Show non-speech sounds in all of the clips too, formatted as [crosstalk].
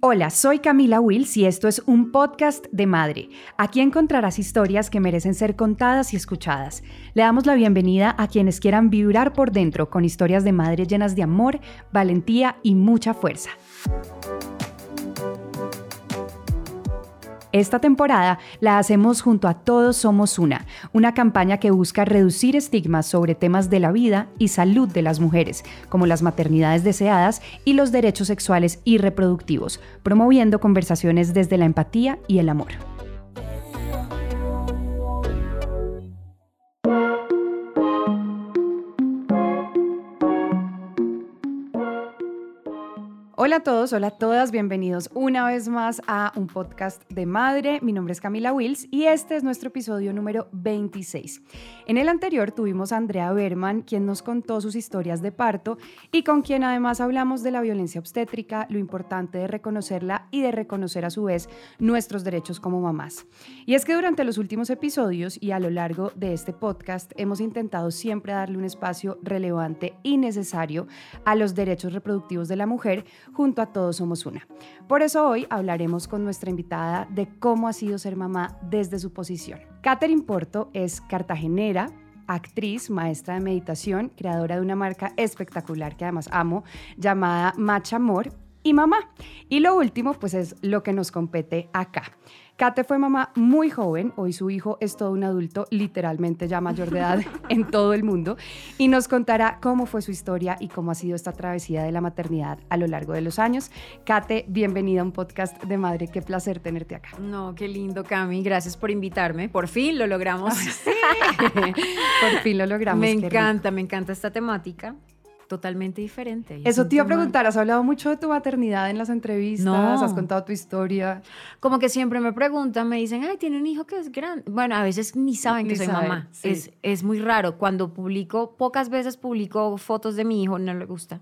Hola, soy Camila Wills y esto es un podcast de madre. Aquí encontrarás historias que merecen ser contadas y escuchadas. Le damos la bienvenida a quienes quieran vibrar por dentro con historias de madre llenas de amor, valentía y mucha fuerza. Esta temporada la hacemos junto a Todos Somos Una, una campaña que busca reducir estigmas sobre temas de la vida y salud de las mujeres, como las maternidades deseadas y los derechos sexuales y reproductivos, promoviendo conversaciones desde la empatía y el amor. Hola a todos, hola a todas, bienvenidos una vez más a un podcast de madre. Mi nombre es Camila Wills y este es nuestro episodio número 26. En el anterior tuvimos a Andrea Berman, quien nos contó sus historias de parto y con quien además hablamos de la violencia obstétrica, lo importante de reconocerla y de reconocer a su vez nuestros derechos como mamás. Y es que durante los últimos episodios y a lo largo de este podcast hemos intentado siempre darle un espacio relevante y necesario a los derechos reproductivos de la mujer junto a Todos Somos Una. Por eso hoy hablaremos con nuestra invitada de cómo ha sido ser mamá desde su posición. Catherine Porto es cartagenera, actriz, maestra de meditación, creadora de una marca espectacular que además amo, llamada Match Amor y mamá. Y lo último, pues es lo que nos compete acá. Kate fue mamá muy joven, hoy su hijo es todo un adulto, literalmente ya mayor de edad [laughs] en todo el mundo, y nos contará cómo fue su historia y cómo ha sido esta travesía de la maternidad a lo largo de los años. Kate, bienvenida a un podcast de madre, qué placer tenerte acá. No, qué lindo, Cami, gracias por invitarme, por fin lo logramos. [laughs] por fin lo logramos. Me encanta, me encanta esta temática totalmente diferente. Eso te iba a preguntar, has hablado mucho de tu maternidad en las entrevistas, has contado tu historia. Como que siempre me preguntan, me dicen, ay, tiene un hijo que es grande. Bueno, a veces ni saben que soy mamá. Es, es muy raro. Cuando publico, pocas veces publico fotos de mi hijo, no le gusta.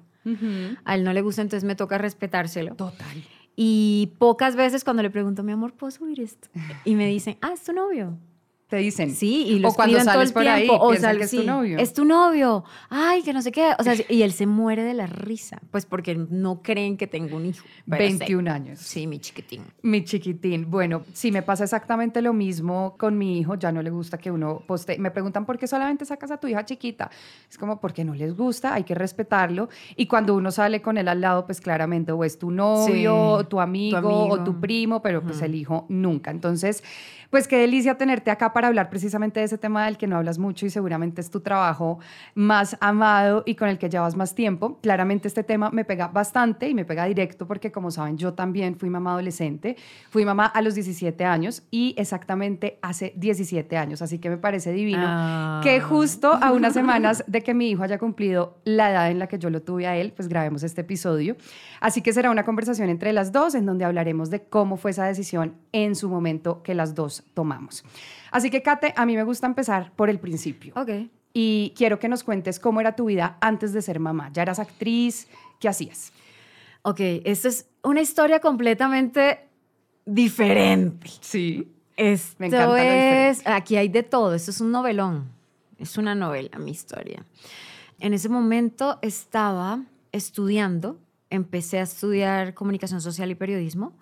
A él no le gusta, entonces me toca respetárselo. Total. Y pocas veces cuando le pregunto, mi amor, ¿puedo subir esto? Y me dicen, ah, es tu novio te dicen. Sí, y lo o cuando sales por ahí, o sal, que es tu novio. Es tu novio. Ay, que no sé qué. O sea, y él se muere de la risa, pues porque no creen que tengo un hijo. 21 años. Sí, mi chiquitín. Mi chiquitín. Bueno, sí, me pasa exactamente lo mismo con mi hijo. Ya no le gusta que uno poste. Me preguntan por qué solamente sacas a tu hija chiquita. Es como porque no les gusta, hay que respetarlo. Y cuando uno sale con él al lado, pues claramente o es tu novio, tu, amigo, o tu primo, pero pues el hijo nunca. Entonces, pues qué delicia tenerte acá para hablar precisamente de ese tema del que no hablas mucho y seguramente es tu trabajo más amado y con el que llevas más tiempo. Claramente este tema me pega bastante y me pega directo porque como saben yo también fui mamá adolescente, fui mamá a los 17 años y exactamente hace 17 años, así que me parece divino ah. que justo a unas [laughs] semanas de que mi hijo haya cumplido la edad en la que yo lo tuve a él, pues grabemos este episodio. Así que será una conversación entre las dos en donde hablaremos de cómo fue esa decisión en su momento que las dos tomamos. Así que, Kate, a mí me gusta empezar por el principio. Ok. Y quiero que nos cuentes cómo era tu vida antes de ser mamá. ¿Ya eras actriz? ¿Qué hacías? Ok, esta es una historia completamente diferente. Sí. Esto me encanta es, aquí hay de todo, esto es un novelón, es una novela, mi historia. En ese momento estaba estudiando, empecé a estudiar comunicación social y periodismo,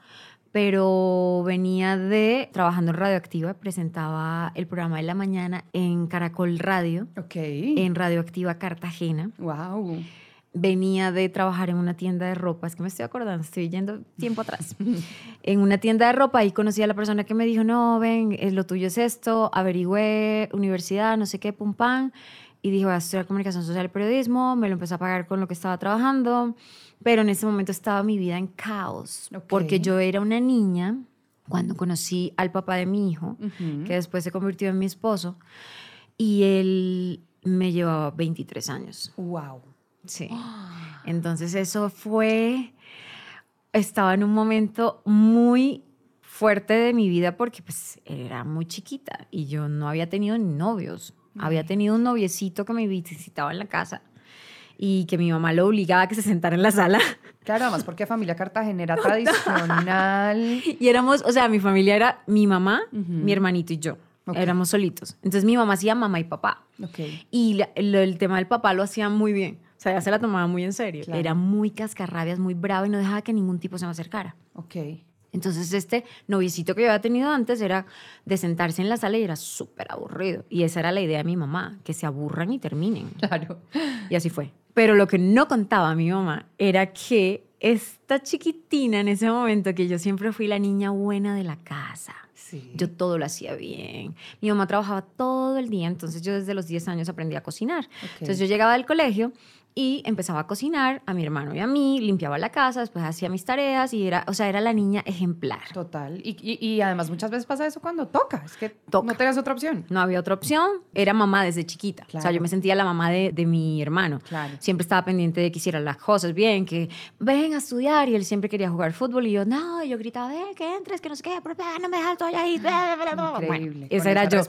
pero venía de trabajando en Radioactiva, presentaba el programa de la mañana en Caracol Radio, okay. en Radioactiva Cartagena. Wow. Venía de trabajar en una tienda de ropa, es que me estoy acordando, estoy yendo tiempo atrás. [laughs] en una tienda de ropa y conocí a la persona que me dijo, no, ven, eh, lo tuyo es esto, averigüé, universidad, no sé qué, pum, pam. Y dijo, voy a estudiar comunicación social y periodismo, me lo empecé a pagar con lo que estaba trabajando pero en ese momento estaba mi vida en caos, porque yo era una niña cuando conocí al papá de mi hijo, que después se convirtió en mi esposo, y él me llevaba 23 años. ¡Wow! Sí. [gasps] Entonces eso fue, estaba en un momento muy fuerte de mi vida porque pues era muy chiquita y yo no había tenido ni novios. Había tenido un noviecito que me visitaba en la casa y que mi mamá lo obligaba a que se sentara en la sala. Claro, además porque familia cartagenera tradicional. Y éramos, o sea, mi familia era mi mamá, mi hermanito y yo. Éramos solitos. Entonces mi mamá hacía mamá y papá. Okay. Y el tema del papá lo hacía muy bien. O sea, ya se la tomaba muy en serio. Era muy cascarrabias, muy bravo y no dejaba que ningún tipo se me acercara. Ok. Entonces este noviecito que yo había tenido antes era de sentarse en la sala y era súper aburrido. Y esa era la idea de mi mamá, que se aburran y terminen. Claro. Y así fue. Pero lo que no contaba mi mamá era que esta chiquitina en ese momento, que yo siempre fui la niña buena de la casa. Sí. Yo todo lo hacía bien. Mi mamá trabajaba todo el día, entonces yo desde los 10 años aprendí a cocinar. Entonces yo llegaba del colegio y empezaba a cocinar a mi hermano y a mí, limpiaba la casa, después hacía mis tareas y era, o sea, era la niña ejemplar. Total. Y, y, además muchas veces pasa eso cuando toca, es que toca. no tenías otra opción. No había otra opción, era mamá desde chiquita. O sea, yo me sentía la mamá de, de mi hermano. Claro. Siempre estaba pendiente de que hiciera las cosas bien, que ven a estudiar y él siempre quería jugar fútbol y yo, no, y yo gritaba, ven, que entres, que no sé qué, pero no me dejas todo ahí. Increíble. esa era yo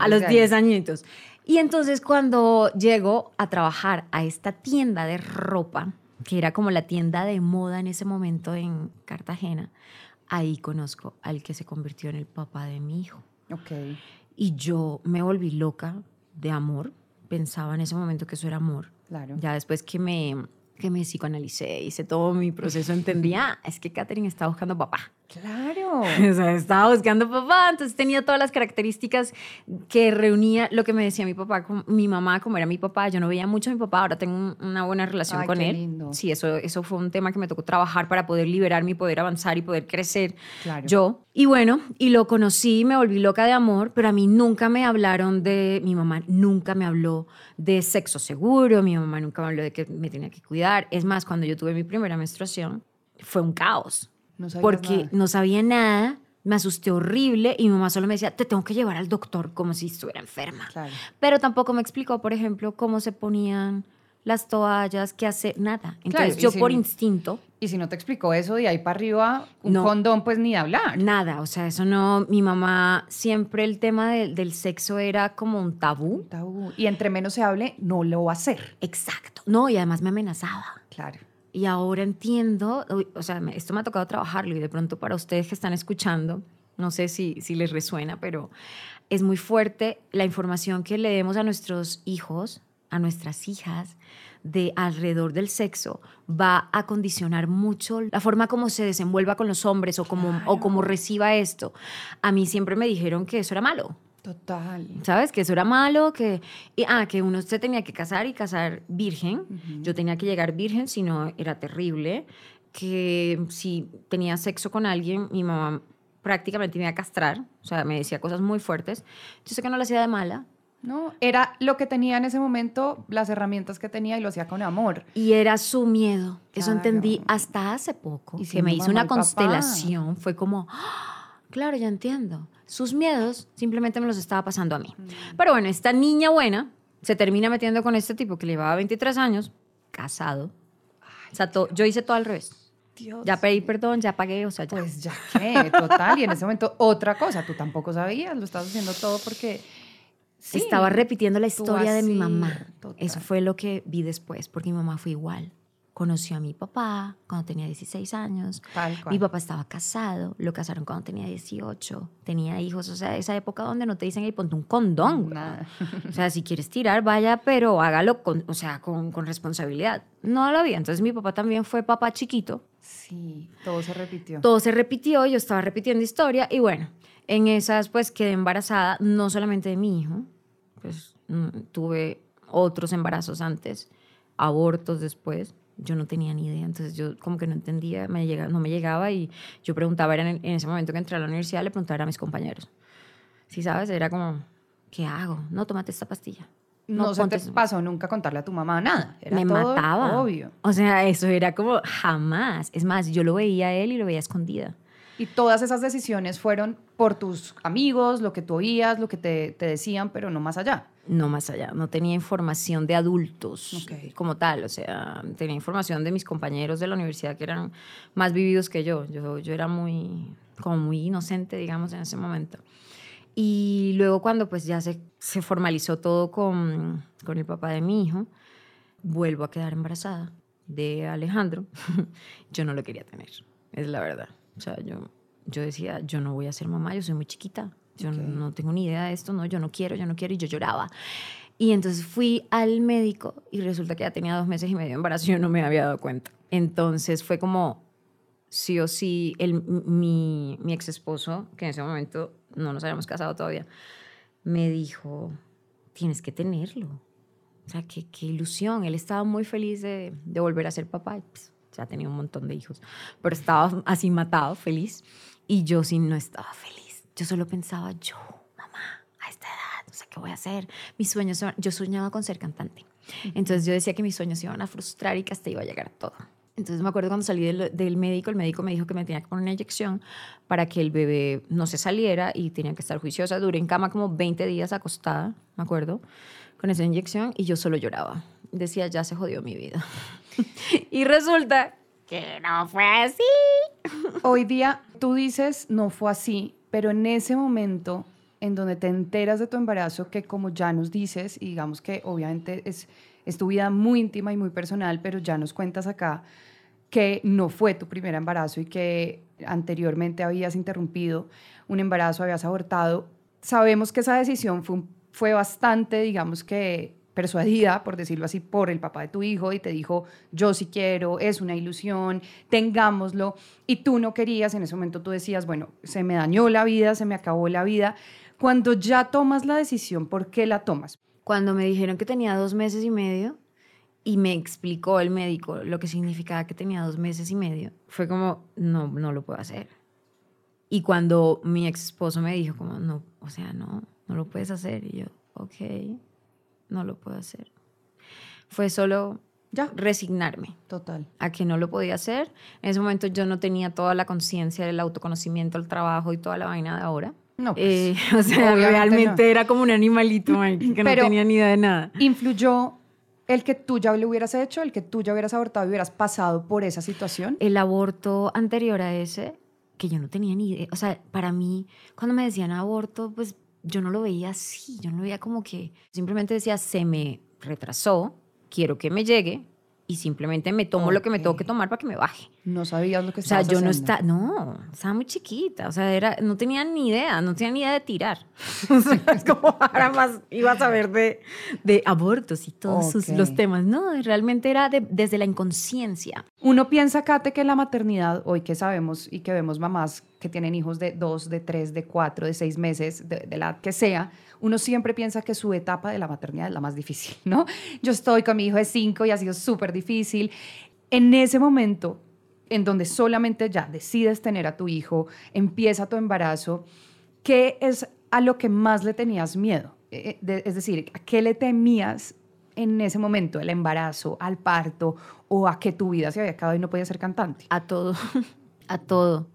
a los 10 añitos. Y entonces cuando llego a trabajar a esta tienda de ropa, que era como la tienda de moda en ese momento en Cartagena, ahí conozco al que se convirtió en el papá de mi hijo. Ok. Y yo me volví loca de amor. Pensaba en ese momento que eso era amor. Claro. Ya después que me, que me psicoanalicé, hice todo mi proceso, entendía, ah, es que Katherine está buscando papá. Claro. [laughs] O sea, estaba buscando papá, entonces tenía todas las características que reunía lo que me decía mi papá, mi mamá, como era mi papá. Yo no veía mucho a mi papá, ahora tengo una buena relación con él. Lindo. Sí, eso, eso fue un tema que me tocó trabajar para poder liberarme y poder avanzar y poder crecer claro. yo. Y bueno, y lo conocí, me volví loca de amor, pero a mí nunca me hablaron de, mi mamá nunca me habló de sexo seguro, mi mamá nunca me habló de que me tenía que cuidar. Es más, cuando yo tuve mi primera menstruación, fue un caos porque no sabía nada, me asusté horrible y mi mamá solo me decía, te tengo que llevar al doctor como si estuviera enferma. Pero tampoco me explicó, por ejemplo, cómo se ponían las toallas, qué hacer, nada. Entonces yo por instinto... Y si no te explicó eso de ahí para arriba, un condón, pues ni hablar. Nada, o sea, eso no, mi mamá siempre el tema del sexo era como un tabú. Un tabú. Y entre menos se hable, no lo va a hacer. Exacto. No, y además me amenazaba. Claro. Y ahora entiendo, o sea, esto me ha tocado trabajarlo y de pronto para ustedes que están escuchando, no sé si, si les resuena, pero es muy fuerte la información que le demos a nuestros hijos, a nuestras hijas, de alrededor del sexo va a condicionar mucho la forma como se desenvuelva con los hombres o como, o como reciba esto. A mí siempre me dijeron que eso era malo. Total. ¿Sabes? Que eso era malo, que, y, ah, que uno se tenía que casar y casar virgen. Yo tenía que llegar virgen, si no era terrible. Que si tenía sexo con alguien, mi mamá prácticamente me iba a castrar. O sea, me decía cosas muy fuertes. Yo sé que no lo hacía de mala. No, era lo que tenía en ese momento, las herramientas que tenía y lo hacía con amor. Y era su miedo. Eso entendí hasta hace poco. Y que me hizo una constelación. Fue como, ¡Ah! claro, ya entiendo sus miedos simplemente me los estaba pasando a mí. Mm. Pero bueno, esta niña buena se termina metiendo con este tipo que llevaba 23 años, casado. o sea, yo hice todo al revés. Dios. Ya pedí perdón, ya pagué, o sea, ya. Pues ya qué, total. Y en ese momento, otra cosa, tú tampoco sabías, lo estabas haciendo todo porque... Sí, Estaba repitiendo la historia de mi mamá. Eso fue lo que vi después, porque mi mamá fue igual conoció a mi papá cuando tenía 16 años. Mi papá estaba casado, lo casaron cuando tenía 18, tenía hijos, o sea, esa época donde no te dicen, ahí ponte un condón. O sea, si quieres tirar, vaya, pero hágalo con, o sea, con, con responsabilidad. No lo había. Entonces mi papá también fue papá chiquito. Sí, todo se repitió. Todo se repitió, yo estaba repitiendo historia y bueno, en esas pues quedé embarazada, no solamente de mi hijo, pues mm, tuve otros embarazos antes, abortos después yo no tenía ni idea, entonces yo como que no entendía, me llega, no me llegaba y yo preguntaba, era en, ese momento que entré a la universidad, le preguntaba a mis compañeros. Si sabes, era como, ¿qué hago? No, tómate esta pastilla. No, no se te pasó nunca contarle a tu mamá nada. Era me mataba. Obvio. O sea, eso era como jamás. Es más, yo lo veía a él y lo veía escondida. Y todas esas decisiones fueron por tus amigos, lo que tú oías, lo que te, te decían, pero no más allá. No más allá, no tenía información de adultos como tal, o sea, tenía información de mis compañeros de la universidad que eran más vividos que yo. Yo, yo era muy, como muy inocente, digamos, en ese momento. Y luego cuando pues ya se, se formalizó todo con, con el papá de mi hijo, vuelvo a quedar embarazada de Alejandro. [laughs] yo no lo quería tener, es la verdad. O sea, yo, yo decía, yo no voy a ser mamá, yo soy muy chiquita, yo no tengo ni idea de esto, no, yo no quiero, yo no quiero, y yo lloraba. Y entonces fui al médico y resulta que ya tenía dos meses y medio de embarazo y yo no me había dado cuenta. Entonces fue como, sí o sí, el, mi, mi ex esposo, que en ese momento no nos habíamos casado todavía, me dijo, tienes que tenerlo. O sea, qué, qué ilusión. Él estaba muy feliz de, de volver a ser papá. Pues, ya tenía un montón de hijos, pero estaba así matado, feliz. Y yo sí no estaba feliz. Yo solo pensaba, yo, mamá, a esta edad, no sé qué voy a hacer. Mis sueños, yo soñaba con ser cantante. Entonces yo decía que mis sueños se iban a frustrar y que hasta iba a llegar todo. Entonces me acuerdo cuando salí del, médico, el médico me dijo que me tenía que poner una inyección para que el bebé no se saliera y tenía que estar juiciosa. Duré en cama como 20 días acostada, me acuerdo, con esa inyección y yo solo lloraba. Decía, ya se jodió mi vida. Y resulta que no fue así. Hoy día tú dices, no fue así, pero en ese momento en donde te enteras de tu embarazo, que como ya nos dices, y digamos que obviamente es, es tu vida muy íntima y muy personal, pero ya nos cuentas acá que no fue tu primer embarazo y que anteriormente habías interrumpido un embarazo, habías abortado. Sabemos que esa decisión fue, fue bastante, digamos que persuadida, por decirlo así, por el papá de tu hijo y te dijo, yo sí quiero, es una ilusión, tengámoslo, y tú no querías, en ese momento tú decías, bueno, se me dañó la vida, se me acabó la vida. Cuando ya tomas la decisión, ¿por qué la tomas? Cuando me dijeron que tenía dos meses y medio, y me explicó el médico lo que significaba que tenía dos meses y medio, fue como, no, no lo puedo hacer. Y cuando mi ex esposo me dijo, como, no, o sea, no, no lo puedes hacer. Y yo, ok, no lo puedo hacer. Fue solo ya resignarme. Total. A que no lo podía hacer. En ese momento yo no tenía toda la conciencia del autoconocimiento, el trabajo y toda la vaina de ahora. No, pues, eh, [laughs] o sea, realmente era como un animalito [laughs] que no tenía ni idea de nada. ¿Influyó el que tú ya lo hubieras hecho, el que tú ya hubieras abortado y hubieras pasado por esa situación? El aborto anterior a ese, que yo no tenía ni idea. O sea, para mí, cuando me decían aborto, pues yo no lo veía así. Yo no lo veía como que simplemente decía, se me retrasó, quiero que me llegue, y simplemente me tomo lo que me tengo que tomar para que me baje. No sabías lo que estabas O sea, yo no estaba, no, estaba muy chiquita, o sea, era, no tenía ni idea, no tenía ni idea de tirar. [laughs] o sea, es como ahora más iba a saber de, de abortos y todos los temas. No, realmente era desde la inconsciencia. Uno piensa, Kate, que la maternidad, hoy que sabemos y que vemos mamás que tienen hijos de dos, de tres, de cuatro, de seis meses, de, la que sea, uno siempre piensa que su etapa de la maternidad es la más difícil, ¿no? [laughs] Yo estoy con mi hijo de cinco y ha sido súper difícil. En ese momento, en donde solamente ya decides tener a tu hijo, empieza tu embarazo, ¿qué es a lo que más le tenías miedo? Eh, eh, es decir, ¿a qué le temías en ese momento? ¿El embarazo, al parto o a que tu vida se había acabado y no podías ser cantante? A todo, [laughs] a todo.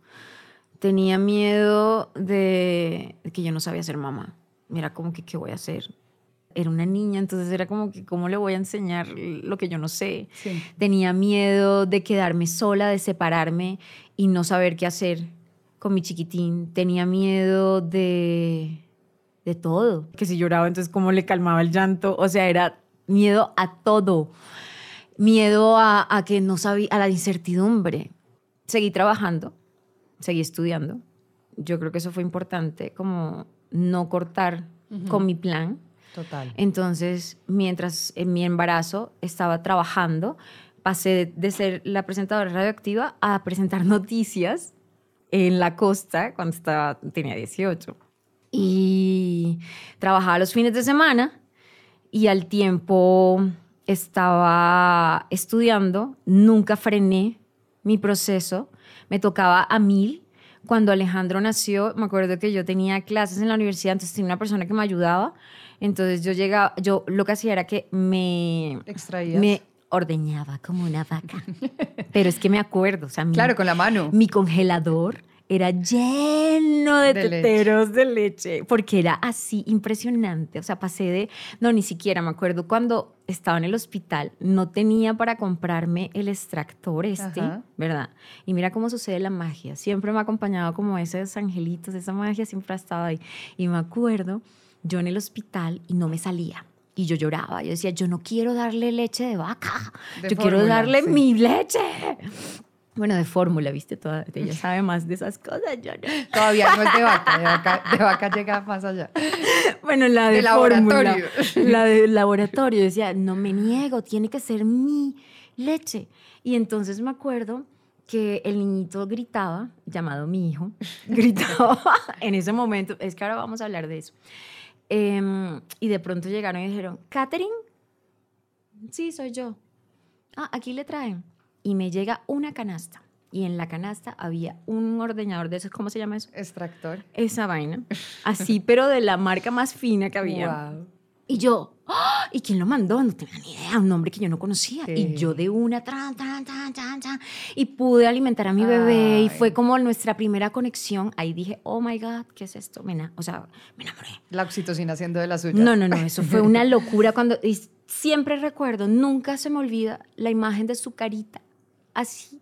Tenía miedo de que yo no sabía ser mamá mira, como que, ¿qué voy a hacer? Era una niña, entonces era como que, ¿cómo le voy a enseñar lo que yo no sé? Tenía miedo de quedarme sola, de separarme y no saber qué hacer con mi chiquitín. Tenía miedo de, de todo. Que si lloraba, entonces, ¿cómo le calmaba el llanto? O sea, era miedo a todo. Miedo a, a que no sabía, a la incertidumbre. Seguí trabajando, seguí estudiando. Yo creo que eso fue importante, como no cortar con mi plan. Total. Entonces, mientras en mi embarazo estaba trabajando, pasé de ser la presentadora radioactiva a presentar noticias en la costa cuando estaba, tenía 18. Y trabajaba los fines de semana y al tiempo estaba estudiando, nunca frené mi proceso, me tocaba a mil cuando Alejandro nació, me acuerdo que yo tenía clases en la universidad, entonces tenía una persona que me ayudaba. Entonces yo llegaba, yo lo que hacía era que me... Extraías. Me ordeñaba como una vaca. [laughs] Pero es que me acuerdo, o sea, claro, con la mano. Mi congelador era lleno de, teteros de leche, porque era así impresionante. O sea, pasé de, no, ni siquiera me acuerdo cuando estaba en el hospital, no tenía para comprarme el extractor este, ¿verdad? Y mira cómo sucede la magia. Siempre me ha acompañado como esos angelitos, esa magia siempre ha estado ahí. Y me acuerdo, yo en el hospital y no me salía. Y yo lloraba, yo decía, yo no quiero darle leche de vaca, yo quiero darle mi leche. Bueno, de fórmula, ¿viste? Toda, ella sabe más de esas cosas. Yo Todavía no es de vaca, de vaca, llega más allá. Bueno, la de, laboratorio. La de laboratorio. Decía, no me niego, tiene que ser mi leche. Y entonces me acuerdo que el niñito gritaba, llamado mi hijo, [laughs] gritaba en ese momento, es que ahora vamos a hablar de eso. Em, y de pronto llegaron y dijeron, Catherine, sí, soy yo. Ah, aquí le traen y me llega una canasta. Y en la canasta había un ordeñador de esos, ¿cómo se llama eso? Extractor. Esa vaina. Así, pero de la marca más fina que había. Y yo, ¡ah! ¿y quién lo mandó? No tenía ni idea, un nombre que yo no conocía. Y yo de una, tran, tran, tran, tran, tran, y pude alimentar a mi bebé y fue como nuestra primera conexión. Ahí dije, oh my God, ¿qué es esto? o sea, me enamoré. La oxitocina haciendo de la suya. No, no, no, eso fue una [laughs] locura cuando, y siempre recuerdo, nunca se me olvida la imagen de su carita así,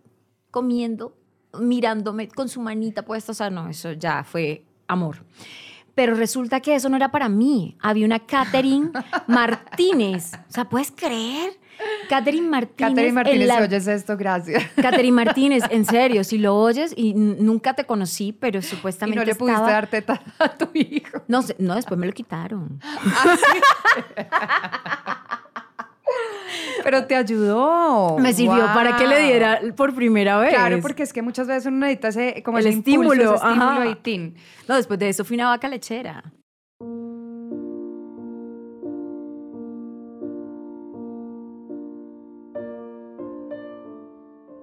comiendo, mirándome con su manita puesta. O sea, no, eso ya fue amor. Pero resulta que eso no era para mí. Había una Catherine [laughs] Martínez. O sea, ¿puedes creer? Catherine Martínez. Catherine Martínez, si oyes esto, gracias. Catherine Martínez, en [laughs] serio, si lo oyes y nunca te conocí, pero supuestamente. ¿Y no le pudiste dar teta a tu hijo? No, no, después me lo quitaron. ¿Ah, [laughs] pero te ayudó. Me sirvió para que le diera por primera vez. Claro, porque es que muchas veces uno necesita ese, como el estímulo, estímulo y tin. No, después de eso fui una vaca lechera.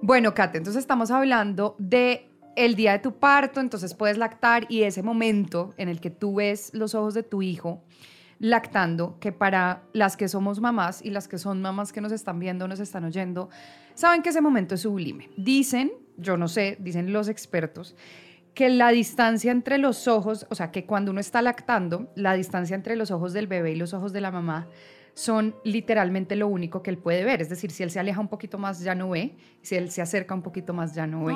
Bueno, Kate, entonces estamos hablando de el día de tu parto, entonces puedes lactar y ese momento en el que tú ves los ojos de tu hijo lactando, que para las que somos mamás y las que son mamás que nos están viendo, nos están oyendo, saben que ese momento es sublime. Dicen, yo no sé, dicen los expertos, que la distancia entre los ojos, o sea, que cuando uno está lactando, la distancia entre los ojos del bebé y los ojos de la mamá son literalmente lo único que él puede ver. Es decir, si él se aleja un poquito más, ya no ve. Si él se acerca un poquito más, ya no ve.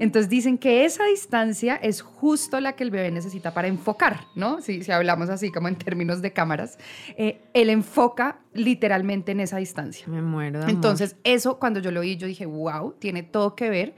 Entonces dicen que esa distancia es justo la que el bebé necesita para enfocar, ¿no? Si, si hablamos así como en términos de cámaras. Eh, él enfoca literalmente en esa distancia. Me muero. Entonces, eso cuando yo lo oí, yo dije, wow, tiene todo que ver.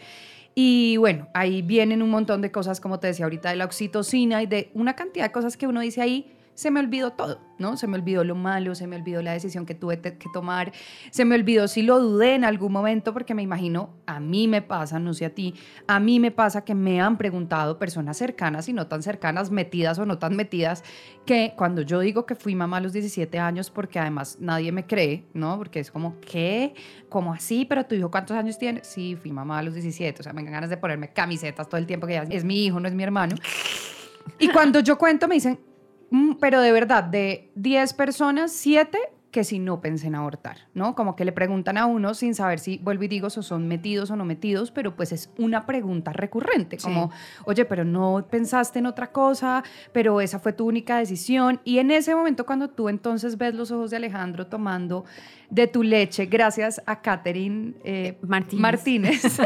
Y bueno, ahí vienen un montón de cosas, como te decía ahorita, de la oxitocina y de una cantidad de cosas que uno dice ahí se me olvidó todo, ¿no? Se me olvidó lo malo, se me olvidó la decisión que tuve que tomar, se me olvidó si lo dudé en algún momento, porque me imagino, a mí me pasa, no sé a ti, a mí me pasa que me han preguntado personas cercanas y no tan cercanas, metidas o no tan metidas, que cuando yo digo que fui mamá a los 17 años, porque además nadie me cree, ¿no? Porque es como, ¿qué? ¿Cómo así? ¿Pero tu hijo cuántos años tiene? Sí, fui mamá a los 17, o sea, me dan ganas de ponerme camisetas todo el tiempo, que es mi hijo, no es mi hermano. Y cuando yo cuento me dicen, pero de verdad, de 10 personas, 7 que si no pensé en abortar, ¿no? Como que le preguntan a uno sin saber si, vuelvo y digo, si son metidos o no metidos, pero pues es una pregunta recurrente, como, oye, pero no pensaste en otra cosa, pero esa fue tu única decisión. Y en ese momento, cuando tú entonces ves los ojos de Alejandro tomando de tu leche, gracias a Catherine eh, Martínez, Martínez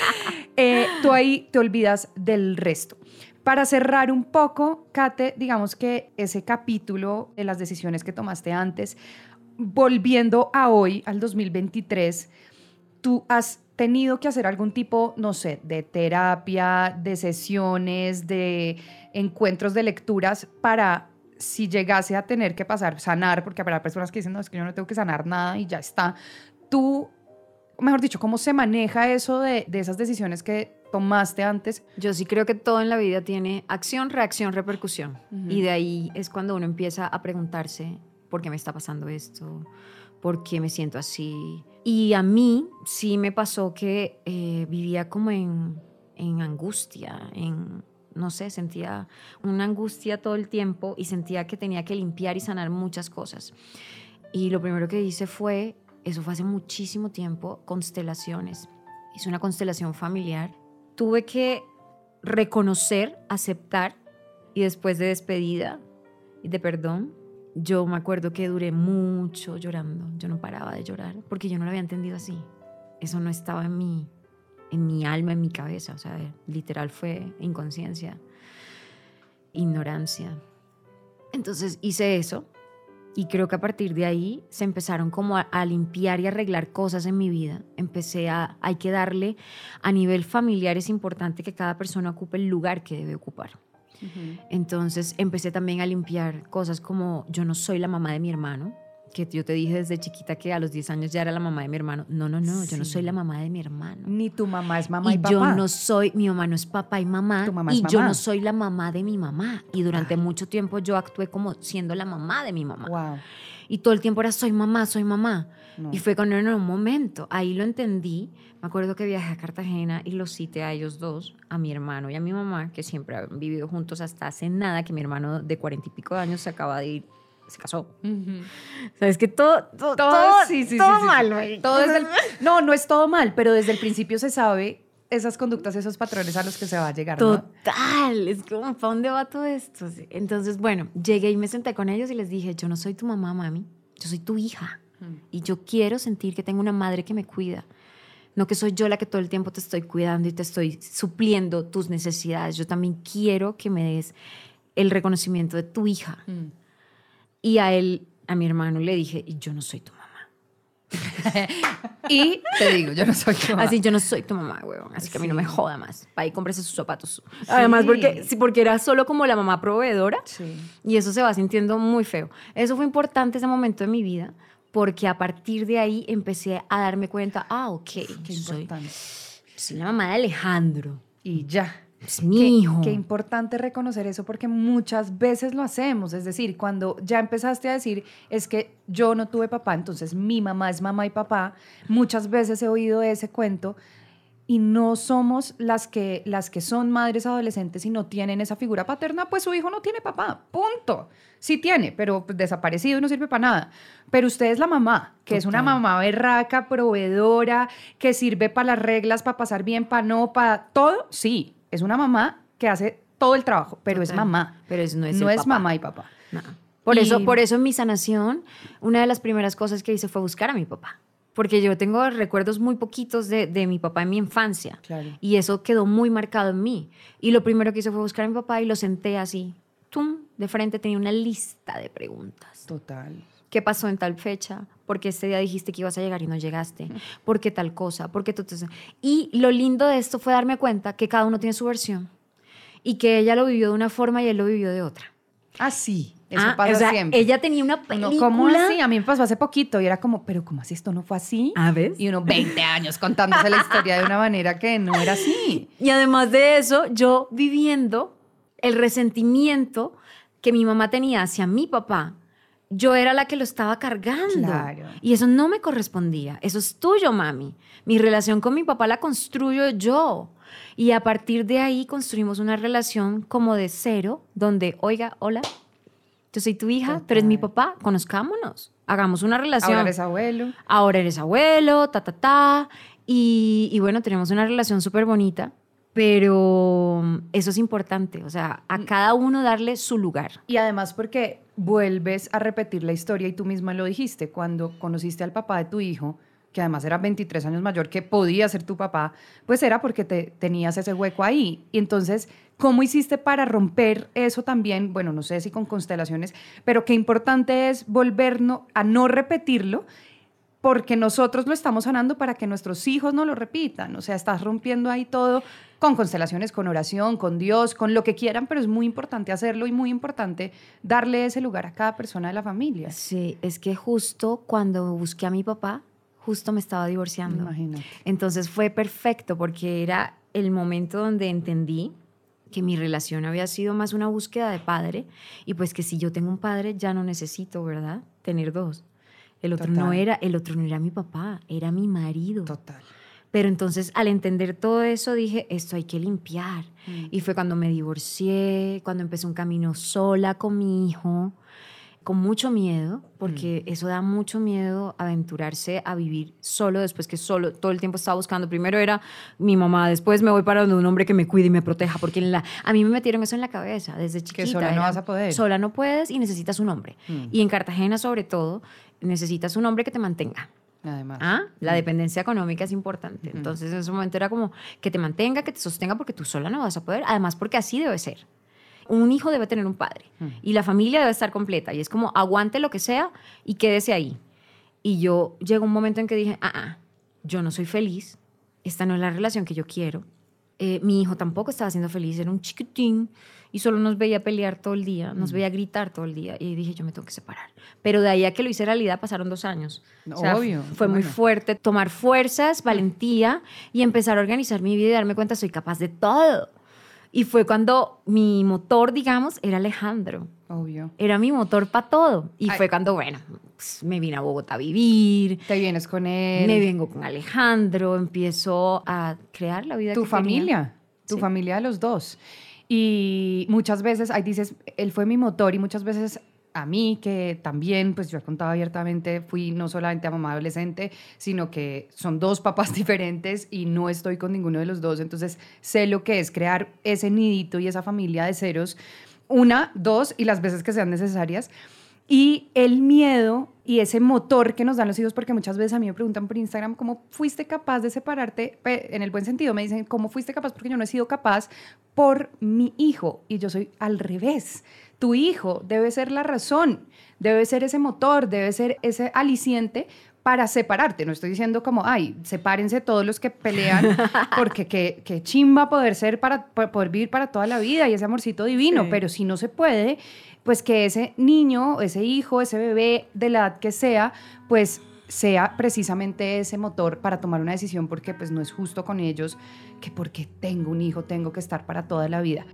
[laughs] eh, tú ahí te olvidas del resto. Para cerrar un poco, Kate, digamos que ese capítulo de las decisiones que tomaste antes, volviendo a hoy, al 2023, tú has tenido que hacer algún tipo, no sé, de terapia, de sesiones, de encuentros de lecturas para si llegase a tener que pasar, sanar, porque habrá personas que dicen, no, es que yo no tengo que sanar nada y ya está. Tú, mejor dicho, ¿cómo se maneja eso de, de esas decisiones que tomaste antes. Yo sí creo que todo en la vida tiene acción, reacción, repercusión. Y de ahí es cuando uno empieza a preguntarse, ¿por qué me está pasando esto? ¿Por qué me siento así? Y a mí sí me pasó que eh, vivía como en, en angustia, en, no sé, sentía una angustia todo el tiempo y sentía que tenía que limpiar y sanar muchas cosas. Y lo primero que hice fue, eso fue hace muchísimo tiempo, constelaciones. Hice una constelación familiar tuve que reconocer, aceptar y después de despedida y de perdón, yo me acuerdo que duré mucho llorando. Yo no paraba de llorar porque yo no lo había entendido así. Eso no estaba en mi, en mi alma, en mi cabeza. O sea, literal fue inconsciencia, ignorancia. Entonces hice eso y creo que a partir de ahí se empezaron como a, limpiar y arreglar cosas en mi vida. Empecé a, hay que darle, a nivel familiar es importante que cada persona ocupe el lugar que debe ocupar. Entonces empecé también a limpiar cosas como yo no soy la mamá de mi hermano, que yo te dije desde chiquita que a los 10 años ya era la mamá de mi hermano. No, no, no, yo no soy la mamá de mi hermano. Ni tu mamá es mamá y, papá. Yo no soy, mi mamá no es papá y mamá. Tu mamá y yo no soy la mamá de mi mamá. Y durante mucho tiempo yo actué como siendo la mamá de mi mamá. Wow. Y todo el tiempo era soy mamá, soy mamá. Y fue con en un momento, ahí lo entendí. Me acuerdo que viajé a Cartagena y los cité a ellos dos, a mi hermano y a mi mamá, que siempre han vivido juntos hasta hace nada, que mi hermano de cuarenta y pico de años se acaba de ir se casó. Sabes que todo, todo, todo, sí, sí, todo mal. Todo [laughs] no, no es todo mal, pero desde el principio se sabe esas conductas, esos patrones a los que se va a llegar. Total, es como, ¿para dónde va todo esto? Entonces, bueno, llegué y me senté con ellos y les dije, yo no soy tu mamá, mami, yo soy tu hija. Y yo quiero sentir que tengo una madre que me cuida. No que soy yo la que todo el tiempo te estoy cuidando y te estoy supliendo tus necesidades. Yo también quiero que me des el reconocimiento de tu hija. Y a él, a mi hermano, le dije, yo no soy tu mamá. [laughs] y te digo, yo no soy tu mamá. Así, yo no soy tu mamá, weón. Así que a mí no me joda más. Para ahí cómprese sus zapatos. Además, porque, sí, porque era solo como la mamá proveedora. Sí. Y eso se va sintiendo muy feo. Eso fue importante ese momento de mi vida, porque a partir de ahí empecé a darme cuenta, ah, ok, Qué soy, soy la mamá de Alejandro. Y ya. Es mi hijo. Qué importante reconocer eso porque muchas veces lo hacemos. Es decir, cuando ya empezaste a decir, es que yo no tuve papá, entonces mi mamá es mamá y papá, muchas veces he oído ese cuento y no somos las que, las que son madres adolescentes y no tienen esa figura paterna, pues su hijo no tiene papá, punto. Sí tiene, pero desaparecido y no sirve para nada. Pero usted es la mamá, que es una mamá berraca, proveedora, que sirve para las reglas, para pasar bien, para no, para todo, sí, es una mamá que hace todo el trabajo, pero es mamá. Pero no es, no es mamá y papá. Por, eso, por eso en mi sanación, una de las primeras cosas que hice fue buscar a mi papá. Porque yo tengo recuerdos muy poquitos de, de mi papá en mi infancia. Y eso quedó muy marcado en mí. Y lo primero que hice fue buscar a mi papá y lo senté así. ¡Tum! De frente tenía una lista de preguntas. Total. ¿Qué pasó en tal fecha? ¿Por qué este día dijiste que ibas a llegar y no llegaste? ¿Por qué tal cosa? ¿Por qué tú. Y lo lindo de esto fue darme cuenta que cada uno tiene su versión y que ella lo vivió de una forma y él lo vivió de otra. Ah, sí. Eso ah, pasa siempre. Ella tenía una película. ¿Cómo así? A mí me pasó hace poquito y era como, pero ¿cómo así esto no fue así? ¿A ver? Y uno 20 años contándose la historia de una manera que no era así. Y además de eso, yo viviendo el resentimiento que mi mamá tenía hacia mi papá yo era la que lo estaba cargando. Y eso no me correspondía. Eso es tuyo, mami. Mi relación con mi papá la construyo yo. Y a partir de ahí construimos una relación como de cero, donde, oiga, hola, yo soy tu hija, tú eres mi papá, conozcámonos, hagamos una relación. Ahora eres abuelo. Ahora eres abuelo, ta, ta, ta. Y, y bueno, tenemos una relación súper bonita pero eso es importante, o sea, a mm. cada uno darle su lugar. Y además porque vuelves a repetir la historia y tú misma lo dijiste, cuando conociste al papá de tu hijo, que además era 23 años mayor, que podía ser tu papá, pues era porque te, tenías ese hueco ahí. Y entonces, ¿cómo hiciste para romper eso también? Bueno, no sé si con constelaciones, pero qué importante es volver a no repetirlo porque nosotros lo estamos sanando para que nuestros hijos no lo repitan. O sea, estás rompiendo ahí todo con constelaciones, con oración, con Dios, con lo que quieran, pero es muy importante hacerlo y muy importante darle ese lugar a cada persona de la familia. Sí, es que justo cuando busqué a mi papá, justo me estaba divorciando. Imagínate. Entonces fue perfecto porque era el momento donde entendí que mi relación había sido más una búsqueda de padre y pues que si yo tengo un padre ya no necesito, ¿verdad? Tener dos. El otro no era, el otro no era mi papá, era mi marido. Total. Pero entonces al entender todo eso dije, esto hay que limpiar. Mm. Y fue cuando me divorcié, cuando empecé un camino sola con mi hijo. Con mucho miedo, porque eso da mucho miedo aventurarse a vivir solo después que solo todo el tiempo estaba buscando. Primero era mi mamá, después me voy para donde un hombre que me cuide y me proteja, porque en la, a mí me metieron eso en la cabeza desde chiquita. Que sola no vas a poder. Sola no puedes y necesitas un hombre. Y en Cartagena sobre todo necesitas un hombre que te mantenga. Además. ¿Ah? La dependencia económica es importante. Entonces, en ese momento era como que te mantenga, que te sostenga, porque tú sola no vas a poder. Además, porque así debe ser. Un hijo debe tener un padre y la familia debe estar completa. Y es como aguante lo que sea y quédese ahí. Y yo llegó un momento en que dije, ah, ah, yo no soy feliz. Esta no es la relación que yo quiero. Eh, mi hijo tampoco estaba siendo feliz, era un chiquitín y solo nos veía pelear todo el día, nos veía gritar todo el día y dije, yo me tengo que separar. Pero de ahí a que lo hice realidad pasaron dos años. Obvio. Fue muy fuerte tomar fuerzas, valentía y empezar a organizar mi vida y darme cuenta, soy capaz de todo. Y fue cuando mi motor, digamos, era Alejandro. Obvio. Era mi motor para todo. Y fue cuando, bueno, pues, me vine a Bogotá a vivir. Te vienes con él. Me vengo con Alejandro, empiezo a crear la vida tu que familia, tu familia de los dos. Y muchas veces, ahí dices, él fue mi motor y muchas veces a mí, que también, pues yo he contado abiertamente, fui no solamente a mamá adolescente, sino que son dos papás [laughs] diferentes y no estoy con ninguno de los dos, entonces sé lo que es crear ese nidito y esa familia de ceros, una, dos y las veces que sean necesarias. Y el miedo y ese motor que nos dan los hijos, porque muchas veces a mí me preguntan por Instagram, ¿cómo fuiste capaz de separarte? En el buen sentido, me dicen, ¿cómo fuiste capaz? Porque yo no he sido capaz por mi hijo y yo soy al revés. Tu hijo debe ser la razón, debe ser ese motor, debe ser ese aliciente para separarte. No estoy diciendo como, ay, sepárense todos los que pelean, [laughs] porque qué, qué chimba poder ser para, poder vivir para toda la vida y ese amorcito divino, pero si no se puede, pues que ese niño, ese hijo, ese bebé, de la edad que sea, pues sea precisamente ese motor para tomar una decisión, porque pues no es justo con ellos que porque tengo un hijo tengo que estar para toda la vida.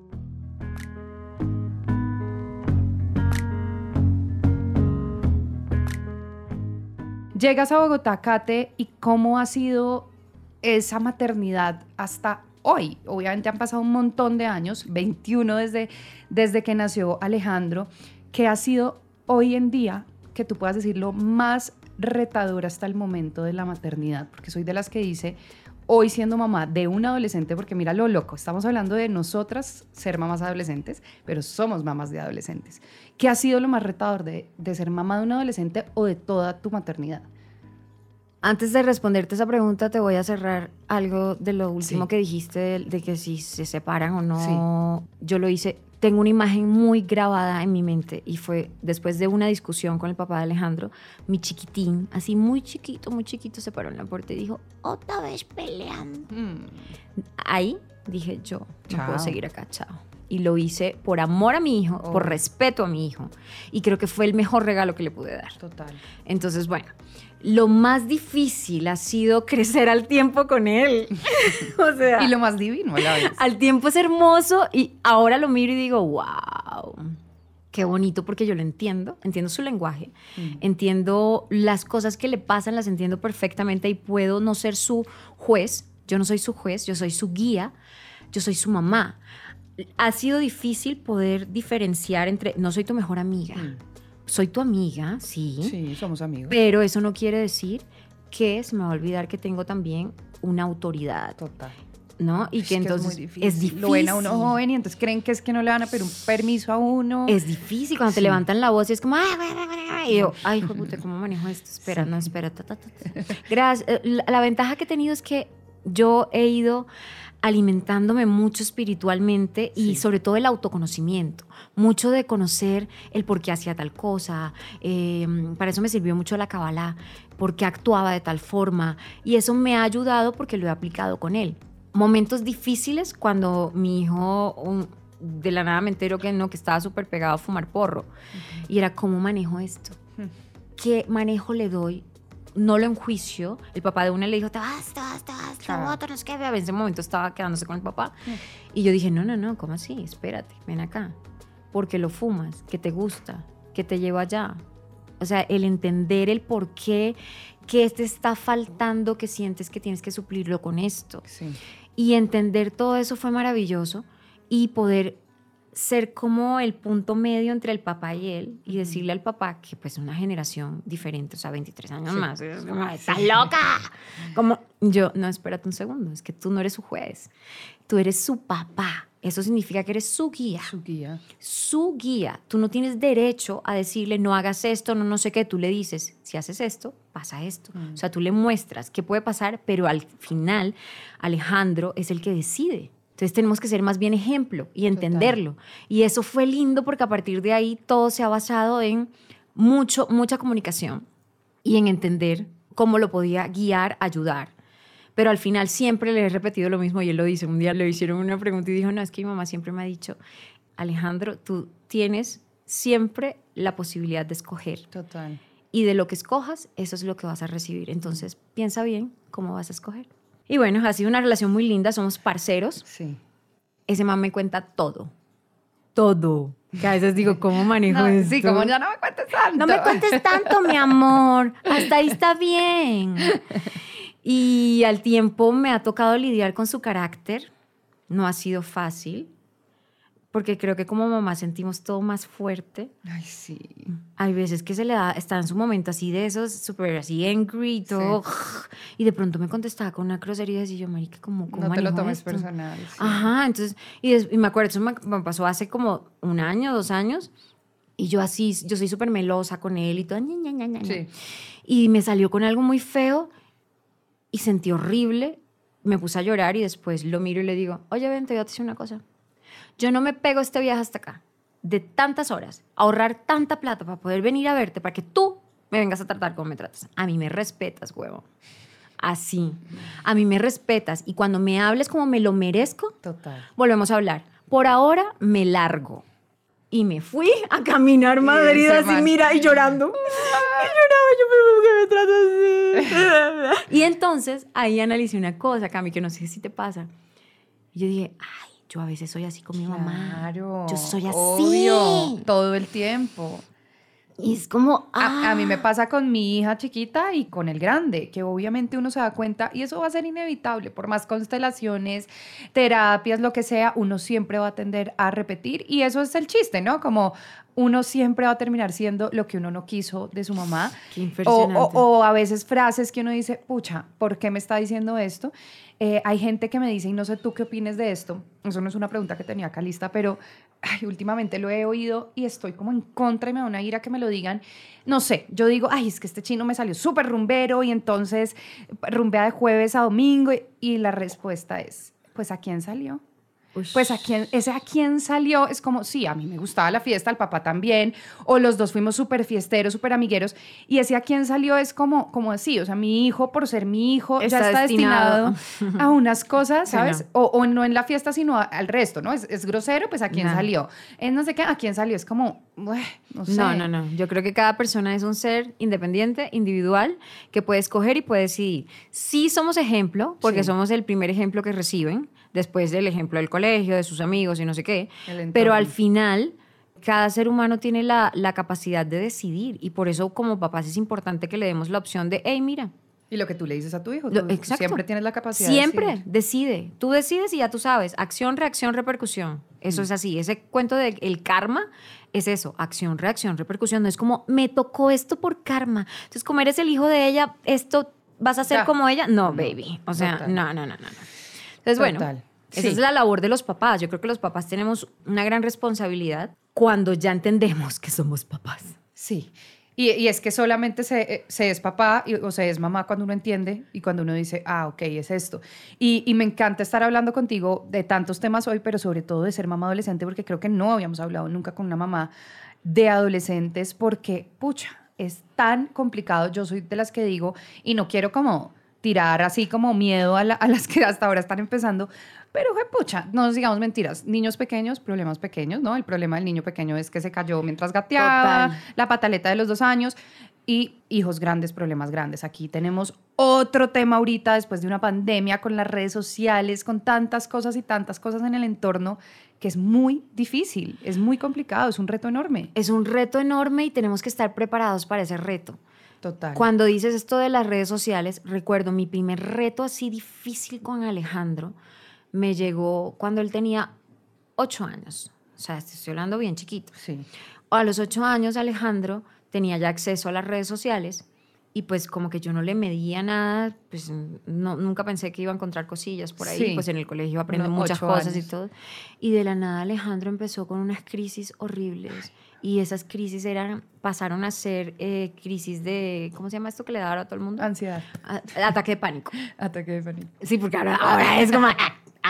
Llegas a Bogotá, Kate, y cómo ha sido esa maternidad hasta hoy. Obviamente han pasado un montón de años, 21 desde, desde que nació Alejandro, que ha sido hoy en día, que tú puedas decirlo, más retador hasta el momento de la maternidad, porque soy de las que dice, hoy siendo mamá de un adolescente, porque mira lo loco, estamos hablando de nosotras ser mamás adolescentes, pero somos mamás de adolescentes. ¿Qué ha sido lo más retador de, ser mamá de un adolescente o de toda tu maternidad? Antes de responderte esa pregunta, te voy a cerrar algo de lo último que dijiste, de, que si se separan o no. Yo lo hice, tengo una imagen muy grabada en mi mente y fue después de una discusión con el papá de Alejandro, mi chiquitín, así muy chiquito, muy chiquito, se paró en la puerta y dijo, otra vez peleando. Mm. Ahí dije yo, no puedo seguir acá, chao y lo hice por amor a mi hijo, por oh. respeto a mi hijo. Y creo que fue el mejor regalo que le pude dar. Total. Entonces, bueno, lo más difícil ha sido [laughs] crecer al tiempo con él. [laughs] o sea, y lo más divino a la vez. Al tiempo es hermoso y ahora lo miro y digo, wow. Qué bonito porque yo lo entiendo, entiendo su lenguaje, mm. entiendo las cosas que le pasan, las entiendo perfectamente y puedo no ser su juez, yo no soy su juez, yo soy su guía, yo soy su mamá ha sido difícil poder diferenciar entre, no soy tu mejor amiga, mm. Soy tu amiga, sí. Sí, somos amigos. Pero eso no quiere decir que se me va a olvidar que tengo también una autoridad. Total. ¿no? Y que entonces es, difícil. Lo ven a uno joven y entonces creen que es que no le van a pedir un permiso a uno. Es difícil cuando te levantan la voz y es como, ay, y yo, ay, hijo puta, ¿cómo manejo esto? Espera, no, espera, Gracias. Eh, la, la, ventaja que he tenido es que yo he ido alimentándome mucho espiritualmente y sobre todo el autoconocimiento, mucho de conocer el por qué hacía tal cosa. Em, para eso me sirvió mucho la Kabbalah, por qué actuaba de tal forma y eso me ha ayudado porque lo he aplicado con él. Momentos difíciles cuando mi hijo de la nada me entero que no, que estaba súper pegado a fumar porro y era cómo manejo esto. ¿Qué manejo le doy no lo enjuicio. El papá de una le dijo, te vas, te vas, te vas, claro. no sé qué. En ese momento estaba quedándose con el papá. Y yo dije, no, no, no, ¿cómo así? Espérate, ven acá. Porque lo fumas, que te gusta, que te lleva allá. O sea, el entender el por qué, que te está faltando, que sientes que tienes que suplirlo con esto. Y entender todo eso fue maravilloso y poder ser como el punto medio entre el papá y él y decirle al papá que pues una generación diferente, o sea, 23 años más, es como, ¡estás loca! Como yo, no, espérate un segundo, es que tú no eres su juez, tú eres su papá. Eso significa que eres su guía. Su guía. Su guía. Tú no tienes derecho a decirle, no hagas esto, no, no sé qué. Tú le dices, si haces esto, pasa esto. O sea, tú le muestras qué puede pasar, pero al final Alejandro es el que decide. Entonces tenemos que ser más bien ejemplo y entenderlo. Y eso fue lindo porque a partir de ahí todo se ha basado en mucho, mucha comunicación y en entender cómo lo podía guiar, ayudar. Pero al final siempre le he repetido lo mismo y él lo dice. Un día le hicieron una pregunta y dijo, no, es que mi mamá siempre me ha dicho, Alejandro, tú tienes siempre la posibilidad de escoger. Total. Y de lo que escojas, eso es lo que vas a recibir. Entonces piensa bien cómo vas a escoger. Y bueno, ha sido una relación muy linda, somos parceros. Sí. Ese man me cuenta todo. Todo. Que a veces digo, ¿cómo manejo [laughs] esto? Sí, como ya no me cuentes tanto. No me cuentes tanto, mi amor. Hasta ahí está bien. Y al tiempo me ha tocado lidiar con su carácter. No ha sido fácil porque creo que como mamá sentimos todo más fuerte. Ay, sí. Hay veces que se le da, está en su momento así de esos, súper así angry y todo, [laughs] y de pronto me contestaba con una grosería y decía yo, marica, ¿cómo, cómo No te lo tomes esto? personal. sí. Ajá, entonces, y, des- y me acuerdo, eso me, me pasó hace como un año, dos años, y yo así, yo soy súper melosa con él y todo, ña, ña, ña. Sí. y me salió con algo muy feo y sentí horrible, me puse a llorar y después lo miro y le digo, oye, ven, te voy a decir una cosa, yo no me pego este viaje hasta acá, de tantas horas, ahorrar tanta plata para poder venir a verte, para que tú me vengas a tratar como me tratas. A mí me respetas, huevo. Así. A mí me respetas. Y cuando me hables como me lo merezco, Total. volvemos a hablar. Por ahora me largo. Y me fui a caminar Madrid así, mira, y llorando. [laughs] Y lloraba, yo, pero ¿por qué me tratas así? [laughs] y entonces ahí analicé una cosa, Cami, que no sé si te pasa. Y yo dije, ay, yo a veces soy así con mi mamá. Claro. Yo soy así. Obvio, todo el tiempo. Y es como, A, a mí me ah. pasa con mi hija chiquita y con el grande, que obviamente uno se da cuenta y eso va a ser inevitable, por más constelaciones, terapias, lo que sea, uno siempre va a tender a repetir y eso es el chiste, ¿no? Como uno siempre va a terminar siendo lo que uno no quiso de su mamá. Qué O, o- o a veces frases que uno dice, pucha, ¿por qué me está diciendo esto? Eh, hay gente que me dice, y no sé tú qué opines de esto, eso no es una pregunta que tenía acá lista, pero ay, últimamente lo he oído y estoy como en contra y me da una ira que me lo digan. No sé, yo digo, ay, es que este chino me salió súper rumbero y entonces rumbea de jueves a domingo y, y la respuesta es, pues ¿a quién salió? Pues a quién, ese a quién salió es como, sí, a mí me gustaba la fiesta, al papá también, o los dos fuimos súper fiesteros, súper amigueros, y ese a quién salió es como, como así, o sea, mi hijo, por ser mi hijo, Está ya está destinado, destinado. a unas cosas, Sí, ¿sabes? no. O, o no en la fiesta, sino a- al resto, ¿no? Es, es grosero, pues a quién No. salió. No sé qué, a quién salió, es como, "Ueh, no sé. No, no, no. Yo creo que cada persona es un ser independiente, individual, que puede escoger y puede decidir. Sí somos ejemplo, porque Sí. somos el primer ejemplo que reciben, después del ejemplo del colegio, de sus amigos y no sé qué. Pero al final, cada ser humano tiene la, la capacidad de decidir y por eso como papás es importante que le demos la opción de, hey, mira, Y lo que tú le dices a tu hijo, Lo- tú siempre tienes la capacidad de Siempre decidir. decide. Tú decides y ya tú sabes. Acción, reacción, repercusión. Eso es así. Ese cuento del el karma es eso. Acción, reacción, repercusión. No es como, me tocó esto por karma. Entonces, como eres el hijo de ella, esto vas a ser Ya. como ella. No, baby. O sea, total. no, no, no, no. no. Entonces, bueno, Total. Esa Sí. es la labor de los papás. Yo creo que los papás tenemos una gran responsabilidad cuando ya entendemos que somos papás. Sí. Y, y es que solamente se, eh, se es papá y- o se es mamá cuando uno entiende y cuando uno dice, ah, ok, es esto. Y, y me encanta estar hablando contigo de tantos temas hoy, pero sobre todo de ser mamá adolescente, porque creo que no habíamos hablado nunca con una mamá de adolescentes, porque, pucha, es tan complicado. Yo soy de las que digo, y no quiero como tirar así como miedo a, la- a las que hasta ahora están empezando, pero pucha, no nos digamos mentiras. Niños pequeños, problemas pequeños, ¿no? El problema del niño pequeño es que se cayó mientras gateaba, Total. la pataleta de los dos años y hijos grandes, problemas grandes. Aquí tenemos otro tema ahorita después de una pandemia con las redes sociales, con tantas cosas y tantas cosas en el entorno que es muy difícil, es muy complicado, es un reto enorme. Es un reto enorme y tenemos que estar preparados para ese reto. Total. Cuando dices esto de las redes sociales, recuerdo mi primer reto así difícil con Alejandro me llegó cuando él tenía ocho años. O sea, estoy hablando bien chiquito. Sí. A los ocho años Alejandro tenía ya acceso a las redes sociales y pues como que yo no le medía nada, pues no, nunca pensé que iba a encontrar cosillas por ahí, Sí. pues en el colegio aprendí Unos muchas cosas y años. todo. Y de la nada Alejandro empezó con unas crisis horribles y esas crisis eran, pasaron a ser eh, crisis de, ¿cómo se llama esto que le da ahora a todo el mundo? Ansiedad. A- Ataque de pánico. [laughs] Ataque de pánico. Sí, porque ahora, ahora es como ah,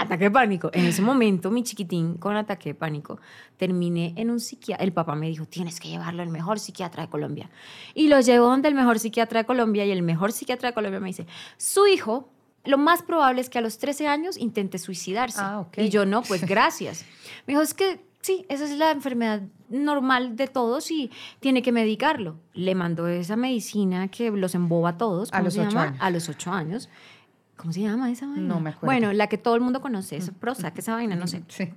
ataque de pánico. En ese momento, mi chiquitín con ataque de pánico, terminé en un psiquiatra. El papá me dijo, tienes que llevarlo al mejor psiquiatra de Colombia. Y lo llevó donde el mejor psiquiatra de Colombia y el mejor psiquiatra de Colombia me dice, su hijo, lo más probable es que a los 13 años intente suicidarse. Ah, ok. Y yo, no, pues [laughs] gracias. Me dijo, es que sí, esa es la enfermedad normal de todos y tiene que medicarlo. Le mandó esa medicina que los emboba a todos. A ¿cómo los se ocho años. A los ocho años. ¿Cómo se llama esa vaina? No me acuerdo. Bueno, la que todo el mundo conoce, esa Prozac, esa vaina, no sé. Sí.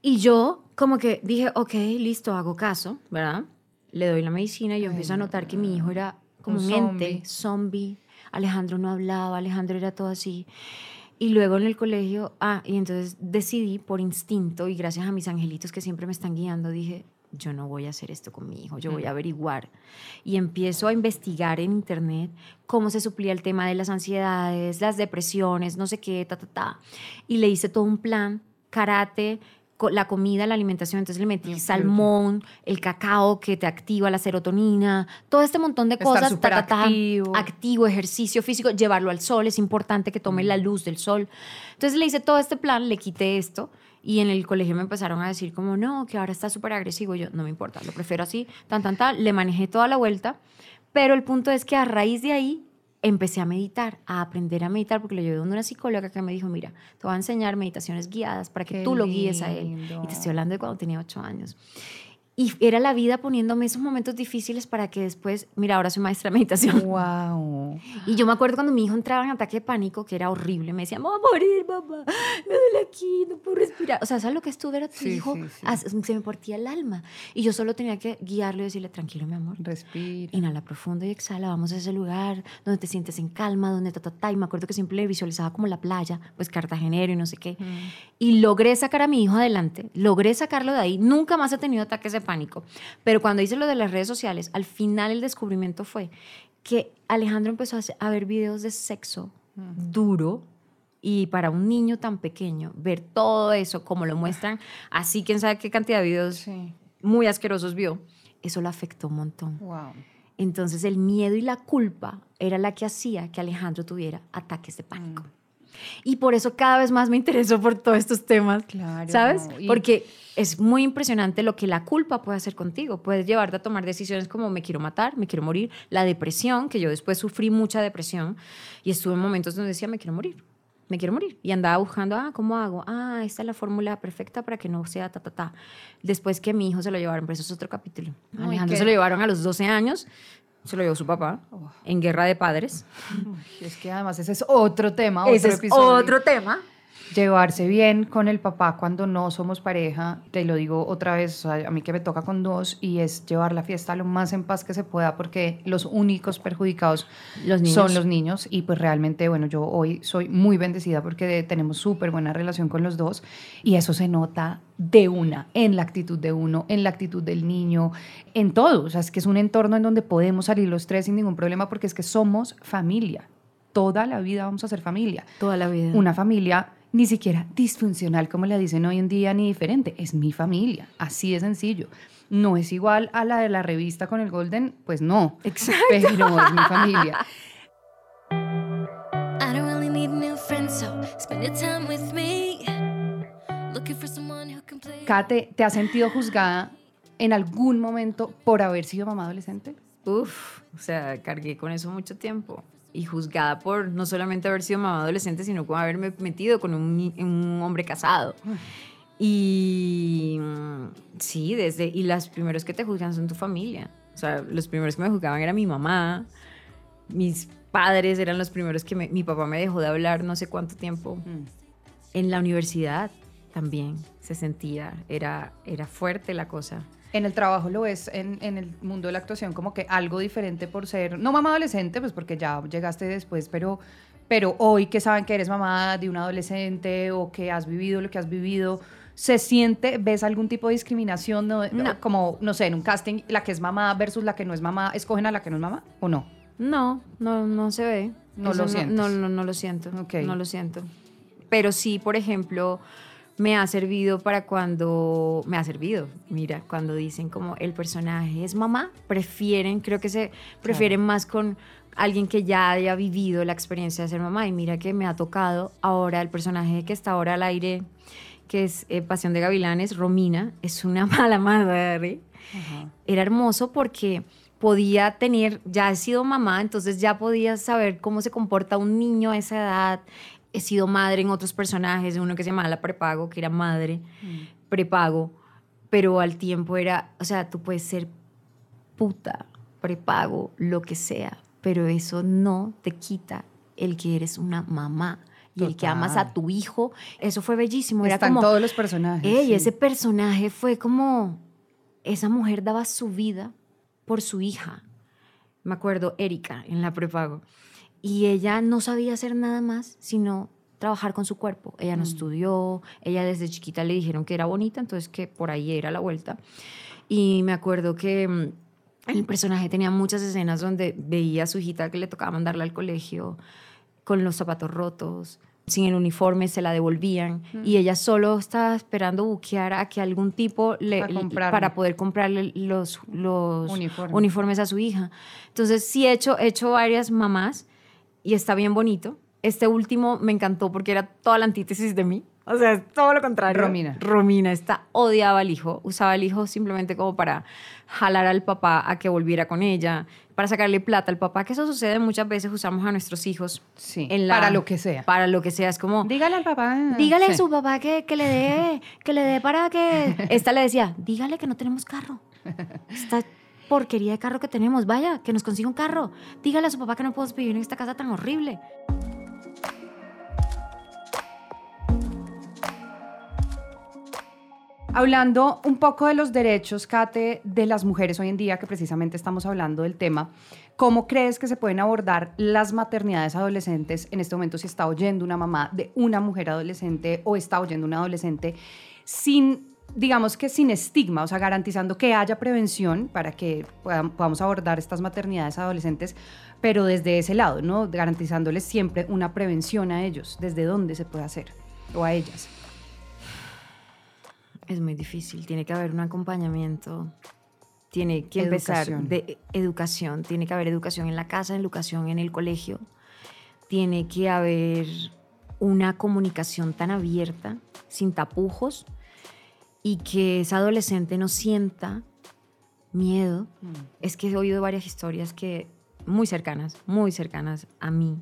Y yo como que dije, ok, listo, hago caso, ¿verdad? Le doy la medicina y yo empiezo a notar que mi hijo era como un, ente, zombie. zombie. Alejandro no hablaba, Alejandro era todo así. Y luego en el colegio, ah, y entonces decidí por instinto y gracias a mis angelitos que siempre me están guiando, dije, yo no voy a hacer esto con mi hijo, yo voy a averiguar. Y empiezo a investigar en internet cómo se suplía el tema de las ansiedades, las depresiones, no sé qué, ta, ta, ta. Y le hice todo un plan, karate, la comida, la alimentación, entonces le metí ok. salmón, el cacao que te activa la serotonina, todo este montón de Estar cosas, súper activo. activo, ejercicio físico, llevarlo al sol, es importante que tome la luz del sol. Entonces le hice todo este plan, le quité esto y en el colegio me empezaron a decir como, no, que ahora está súper agresivo. Yo, no me importa, lo prefiero así, tan, tan, tan. Le manejé toda la vuelta, pero el punto es que a raíz de ahí empecé a meditar, a aprender a meditar, porque lo llevé donde una psicóloga que me dijo, mira, te voy a enseñar meditaciones guiadas para que Qué tú lo guíes a él. Y te estoy hablando de cuando tenía ocho años. Y era la vida poniéndome esos momentos difíciles para que después, mira, ahora soy maestra de meditación. [laughs] Wow. Y yo me acuerdo cuando mi hijo entraba en ataque de pánico, que era horrible, me decía, me voy a morir, mamá, me duele aquí, no puedo respirar. O sea, ¿sabes lo que estuvo ver a tu Sí, hijo? sí, sí. Se me partía el alma. Y yo solo tenía que guiarlo y decirle, tranquilo, mi amor. Respira. Inhala profundo y exhala, vamos a ese lugar donde te sientes en calma, donde ta, ta, ta. Y me acuerdo que siempre le visualizaba como la playa, pues cartagenero y no sé qué. Y logré sacar a mi hijo adelante, logré sacarlo de ahí. Nunca más ha tenido ataques de pánico. Pero cuando hice lo de las redes sociales, al final el descubrimiento fue que Alejandro empezó a, ver videos de sexo duro. Y para un niño tan pequeño, ver todo eso como lo muestran, así quién sabe qué cantidad de videos Sí. muy asquerosos vio, eso lo afectó un montón. Wow. Entonces el miedo y la culpa era la que hacía que Alejandro tuviera ataques de pánico. Y por eso cada vez más me interesó por todos estos temas, Claro, ¿sabes? y- Porque es muy impresionante lo que la culpa puede hacer contigo. Puedes llevarte a tomar decisiones como me quiero matar, me quiero morir. La depresión, que yo después sufrí mucha depresión y estuve en momentos donde decía me quiero morir, me quiero morir. Y andaba buscando, ah, ¿cómo hago? Ah, esta es la fórmula perfecta para que no sea ta, ta, ta. Después que mi hijo se lo llevaron, pero eso es otro capítulo. Alejandro se lo llevaron a los 12 años, se lo llevó su papá en guerra de padres. Uy, Es que además ese es otro tema, Ese otro es episodio. otro tema. Llevarse bien con el papá cuando no somos pareja, te lo digo otra vez, o sea, a mí que me toca con dos, y es llevar la fiesta lo más en paz que se pueda, porque los únicos perjudicados Los son los niños, y pues realmente, bueno, yo hoy soy muy bendecida porque tenemos súper buena relación con los dos, y eso se nota de una, en la actitud de uno, en la actitud del niño, en todo, o sea, es que es un entorno en donde podemos salir los tres sin ningún problema, porque es que somos familia, toda la vida vamos a ser familia. Toda la vida. una familia ni siquiera disfuncional como le dicen hoy en día ni diferente, es mi familia, así de sencillo. No es igual a la de la revista con el Golden, pues no, Exacto. pero es mi familia. [laughs] I don't really need new friends, so spend your time with me. Looking for someone who can play. Kate, ¿te has sentido juzgada en algún momento por haber sido mamá adolescente? Uf, o sea, cargué con eso mucho tiempo. Y juzgada por no solamente haber sido mamá adolescente, sino por haberme metido con un, un hombre casado. Y mm, sí, desde. Y los primeros que te juzgan son tu familia. O sea, los primeros que me juzgaban era mi mamá. Mis padres eran los primeros que me. Mi papá me dejó de hablar no sé cuánto tiempo. En la universidad también se sentía. Era, era fuerte la cosa. En el trabajo lo ves en, en el mundo de la actuación como que algo diferente por ser, no mamá adolescente, pues porque ya llegaste después, pero, pero hoy que saben que eres mamá de un adolescente o que has vivido lo que has vivido, ¿Se siente, ves algún tipo de discriminación? No, Como, no sé, en un casting, la que es mamá versus la que no es mamá, ¿escogen a la que no es mamá o no? No, no, no se ve. No lo siento. No, no, no, lo siento. No lo siento. Pero sí, por ejemplo, me ha servido para cuando, me ha servido, mira, cuando dicen como el personaje es mamá, prefieren, creo que se prefieren más con alguien que ya haya vivido la experiencia de ser mamá. Y mira que me ha tocado ahora el personaje que está ahora al aire, que es eh, Pasión de Gavilanes, Romina, es una [laughs] mala madre. Era hermoso porque podía tener, ya he sido mamá, entonces ya podía saber cómo se comporta un niño a esa edad, he sido madre en otros personajes, uno que se llamaba la prepago, que era madre, mm. prepago, pero al tiempo era, o sea, tú puedes ser puta, prepago, lo que sea, pero eso no te quita el que eres una mamá y el que amas a tu hijo. Eso fue bellísimo. Era Están todos los personajes. Y ese personaje fue como, esa mujer daba su vida por su hija. Me acuerdo, Erika, en la prepago. Y ella no sabía hacer nada más sino trabajar con su cuerpo. Ella no mm. estudió, ella desde chiquita le dijeron que era bonita, entonces que por ahí era la vuelta. Y me acuerdo que mm, el personaje tenía muchas escenas donde veía a su hijita que le tocaba mandarla al colegio con los zapatos rotos, sin el uniforme, se la devolvían y ella solo estaba esperando buquear a que algún tipo le, para poder comprarle los, los uniformes a su hija. Entonces sí he hecho, he hecho varias mamás y está bien bonito. Este último me encantó porque era toda la antítesis de mí. O sea, es todo lo contrario. Romina. Romina está odiaba al hijo. Usaba al hijo simplemente como para jalar al papá a que volviera con ella, para sacarle plata al papá, que eso sucede muchas veces, usamos a nuestros hijos. Sí, para lo que sea. Para lo que sea, es como... Dígale al papá. Dígale a su papá que, que le dé, que le dé para que... Esta le decía, dígale que no tenemos carro. [laughs] Está porquería de carro que tenemos. Vaya, que nos consiga un carro. Dígale a su papá que no podemos vivir en esta casa tan horrible. Hablando un poco de los derechos, Kate, de las mujeres hoy en día, que precisamente estamos hablando del tema, ¿cómo crees que se pueden abordar las maternidades adolescentes en este momento si está oyendo una mamá de una mujer adolescente o está oyendo un adolescente sin digamos que sin estigma, o sea, garantizando que haya prevención para que podamos abordar estas maternidades adolescentes, pero desde ese lado, ¿no? Garantizándoles siempre una prevención a ellos, desde dónde se puede hacer, o a ellas. Es muy difícil, tiene que haber un acompañamiento, tiene que empezar de educación, tiene que haber educación en la casa, educación en el colegio, tiene que haber una comunicación tan abierta, sin tapujos, y que esa adolescente no sienta miedo. Mm. Es que he oído varias historias que muy cercanas, muy cercanas a mí,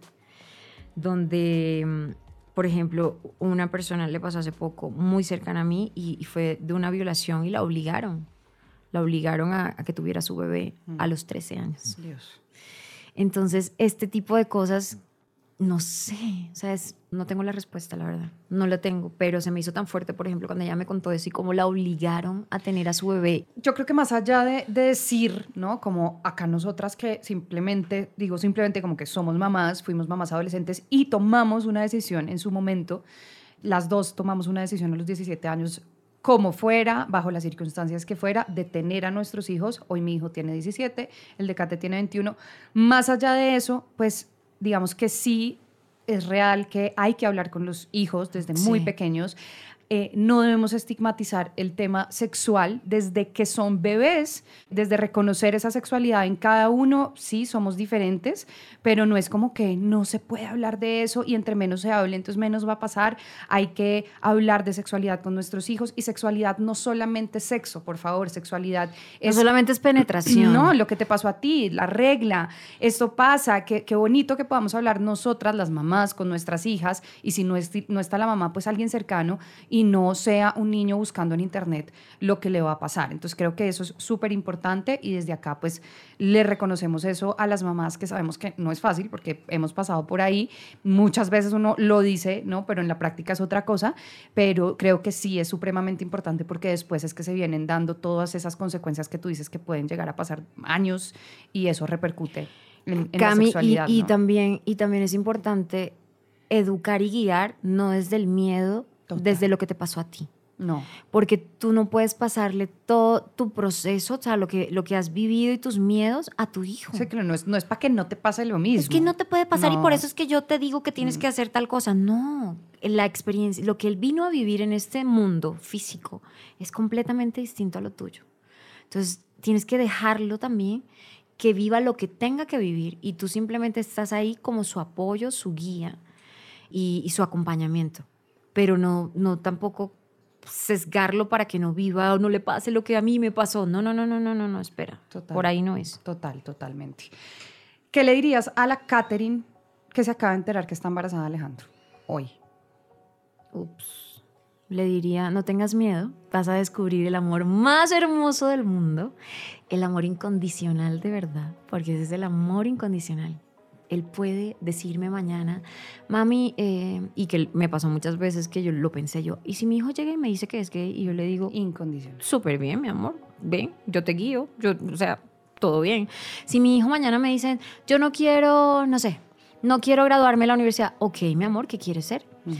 donde, mm, por ejemplo, una persona le pasó hace poco muy cercana a mí y, fue de una violación y la obligaron. La obligaron a, que tuviera su bebé a mm. los 13 años. Dios. Entonces, este tipo de cosas no sé, o sea, no tengo la respuesta, la verdad. No la tengo, pero se me hizo tan fuerte, por ejemplo, cuando ella me contó eso y cómo la obligaron a tener a su bebé. Yo creo que más allá de, decir, ¿no? Como acá nosotras que simplemente, digo simplemente como que somos mamás, fuimos mamás adolescentes y tomamos una decisión en su momento, las dos tomamos una decisión a los 17 años como fuera, bajo las circunstancias que fuera, de tener a nuestros hijos. Hoy mi hijo tiene 17, el de Kate tiene 21. Más allá de eso, pues digamos que sí es real que hay que hablar con los hijos desde muy pequeños. Eh, no debemos estigmatizar el tema sexual desde que son bebés, desde reconocer esa sexualidad en cada uno, sí, somos diferentes, pero no es como que no se puede hablar de eso y entre menos se hable, entonces menos va a pasar. Hay que hablar de sexualidad con nuestros hijos y sexualidad no solamente sexo, por favor, sexualidad es... No solamente es penetración. No, lo que te pasó a ti, la regla, esto pasa, qué, qué bonito que podamos hablar nosotras, las mamás, con nuestras hijas y si no, no está la mamá, pues alguien cercano y no sea un niño buscando en internet lo que le va a pasar. Entonces creo que eso es súper importante y desde acá pues le reconocemos eso a las mamás que sabemos que no es fácil porque hemos pasado por ahí. Muchas veces uno lo dice, ¿no? Pero en la práctica es otra cosa, pero creo que sí es supremamente importante porque después es que se vienen dando todas esas consecuencias que tú dices que pueden llegar a pasar años y eso repercute en, la sexualidad. Y, y, también, y también es importante educar y guiar no desde el miedo desde lo que te pasó a ti. No. Porque tú no puedes pasarle todo tu proceso, o sea, lo que, lo que has vivido y tus miedos a tu hijo. O sea, que no es, no es para que no te pase lo mismo. Es que no te puede pasar y por eso es que yo te digo que tienes que hacer tal cosa. No, la experiencia, lo que él vino a vivir en este mundo físico es completamente distinto a lo tuyo. Entonces, tienes que dejarlo también que viva lo que tenga que vivir y tú simplemente estás ahí como su apoyo, su guía y, y su acompañamiento. Pero no, no tampoco sesgarlo para que no viva o no le pase lo que a mí me pasó. No, no, no, no, no, no, no, espera. Total. Por ahí no es. Total, totalmente. ¿Qué le dirías a la Catherine que se acaba de enterar que está embarazada de Alejandro hoy? Ups. Le diría, no tengas miedo, vas a descubrir el amor más hermoso del mundo, el amor incondicional de verdad, porque ese es el amor incondicional. Él puede decirme mañana, mami, eh", y que me pasó muchas veces que yo lo pensé yo, y si mi hijo llega y me dice que es gay, y yo le digo, Incondicional. súper bien, mi amor, ven, yo te guío, yo, o sea, todo bien. Si mi hijo mañana me dice, yo no quiero, no sé, no quiero graduarme de la universidad, ok, mi amor, ¿qué quieres ser? Mm.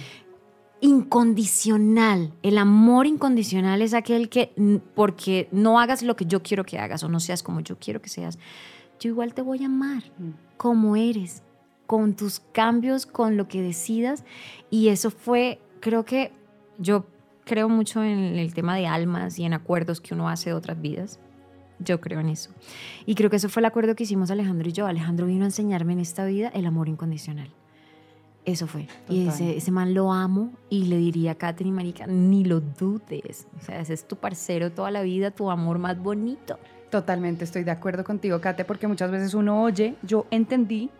Incondicional. El amor incondicional es aquel que, porque no hagas lo que yo quiero que hagas o no seas como yo quiero que seas, yo igual te voy a amar Mm. Como eres, con tus cambios, con lo que decidas. Y eso fue, creo que yo creo mucho en el tema de almas y en acuerdos que uno hace de otras vidas. Yo creo en eso. Y creo que eso fue el acuerdo que hicimos Alejandro y yo. Alejandro vino a enseñarme en esta vida el amor incondicional. Eso fue. Y ese, ese man lo amo y le diría a Katherine Marica, ni lo dudes. O sea, ese es tu parcero toda la vida, tu amor más bonito. Totalmente estoy de acuerdo contigo, Kate, porque muchas veces uno oye, yo entendí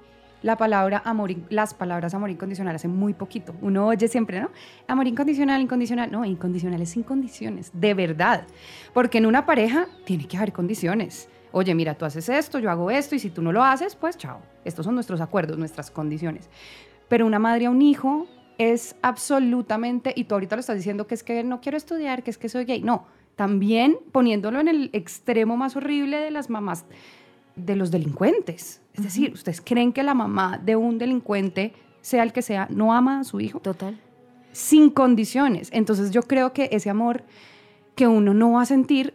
la palabra amor, las palabras amor incondicional hace muy poquito. Uno oye siempre, ¿no? Amor incondicional, incondicional. No, incondicional es sin condiciones, de verdad. Porque en una pareja tiene que haber condiciones. Oye, mira, tú haces esto, yo hago esto, y si tú no lo haces, pues chao. Estos son nuestros acuerdos, nuestras condiciones. Pero una madre a un hijo es absolutamente, y tú ahorita lo estás diciendo que es que no quiero estudiar, que es que soy gay. No, también poniéndolo en el extremo más horrible de las mamás de los delincuentes. Es decir, ¿ustedes creen que la mamá de un delincuente, sea el que sea, no ama a su hijo? Total. sin condiciones. Entonces yo creo que ese amor que uno no va a sentir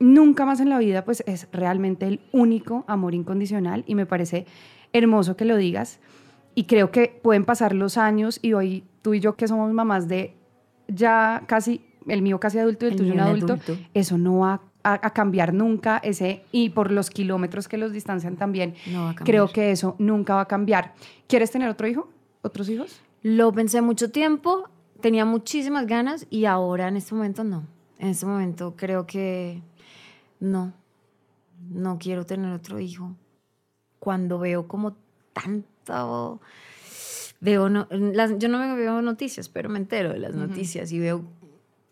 nunca más en la vida, pues es realmente el único amor incondicional y me parece hermoso que lo digas. Y creo que pueden pasar los años y hoy tú y yo que somos mamás de ya casi, el mío casi adulto y el, El tuyo un adulto, adulto. eso no va a, a cambiar nunca, ese, y por los kilómetros que los distancian también, No va a cambiar. creo que eso nunca va a cambiar. ¿Quieres tener otro hijo? ¿Otros hijos? Lo pensé mucho tiempo, tenía muchísimas ganas y ahora en este momento no. En este momento creo que no, no quiero tener otro hijo. Cuando veo como tanto, veo, no, las- yo no me veo noticias, pero me entero de las noticias y veo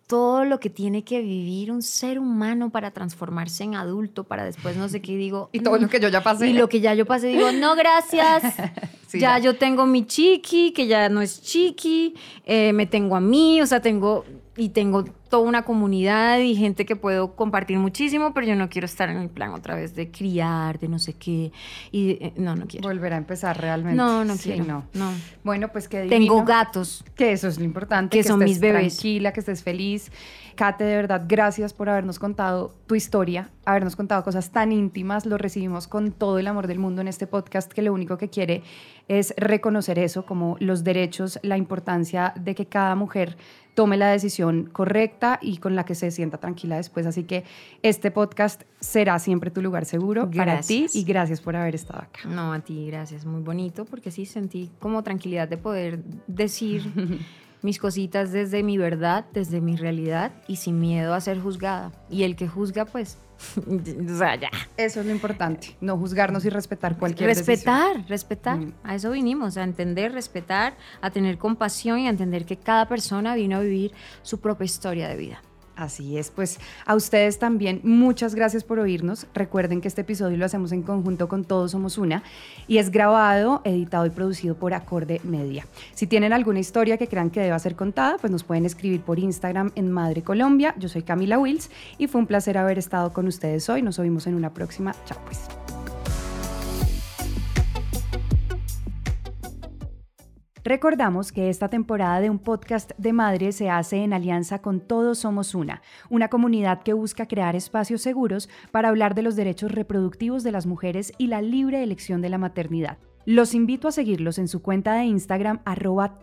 todo lo que tiene que vivir un ser humano para transformarse en adulto, para después no sé qué digo. [laughs] Y todo "Mm". lo que yo ya pasé. Y lo que ya yo pasé, digo, no, gracias. [laughs] Sí, ya, ya. yo tengo mi chiqui, que ya no es chiqui, eh, me tengo a mí, o sea, tengo y tengo toda una comunidad y gente que puedo compartir muchísimo, pero yo no quiero estar en el plan otra vez de criar, de no sé qué. Y eh, no, no quiero. Volver a empezar realmente. No, no Sí, quiero. no. no. Bueno, pues que Tengo gatos. Que eso es lo importante. Que son estés mis bebés. Tranquila, que estés feliz. Kate, de verdad, gracias por habernos contado tu historia, habernos contado cosas tan íntimas. Lo recibimos con todo el amor del mundo en este podcast, que lo único que quiere es reconocer eso, como los derechos, la importancia de que cada mujer tome la decisión correcta y con la que se sienta tranquila después. Así que este podcast será siempre tu lugar seguro para ti Gracias. y gracias por haber estado acá. No, a ti, gracias. Muy bonito, porque sí sentí como tranquilidad de poder decir [laughs] mis cositas desde mi verdad, desde mi realidad y sin miedo a ser juzgada. Y el que juzga, pues, [laughs] o sea, ya. Eso es lo importante, no juzgarnos y respetar cualquier decisión. Respetar, respetar. Mm. A eso vinimos, a entender, respetar, a tener compasión y a entender que cada persona vino a vivir su propia historia de vida. Así es, pues a ustedes también muchas gracias por oírnos. Recuerden que este episodio lo hacemos en conjunto con Todos Somos Una y es grabado, editado y producido por Acorde Media. Si tienen alguna historia que crean que deba ser contada, pues nos pueden escribir por Instagram en Madre Colombia. Yo soy Camila Wills y fue un placer haber estado con ustedes hoy. Nos oímos en una próxima. Chao pues. Recordamos que esta temporada de un podcast de madre se hace en alianza con Todos Somos Una, una comunidad que busca crear espacios seguros para hablar de los derechos reproductivos de las mujeres y la libre elección de la maternidad. Los invito a seguirlos en su cuenta de Instagram arroba.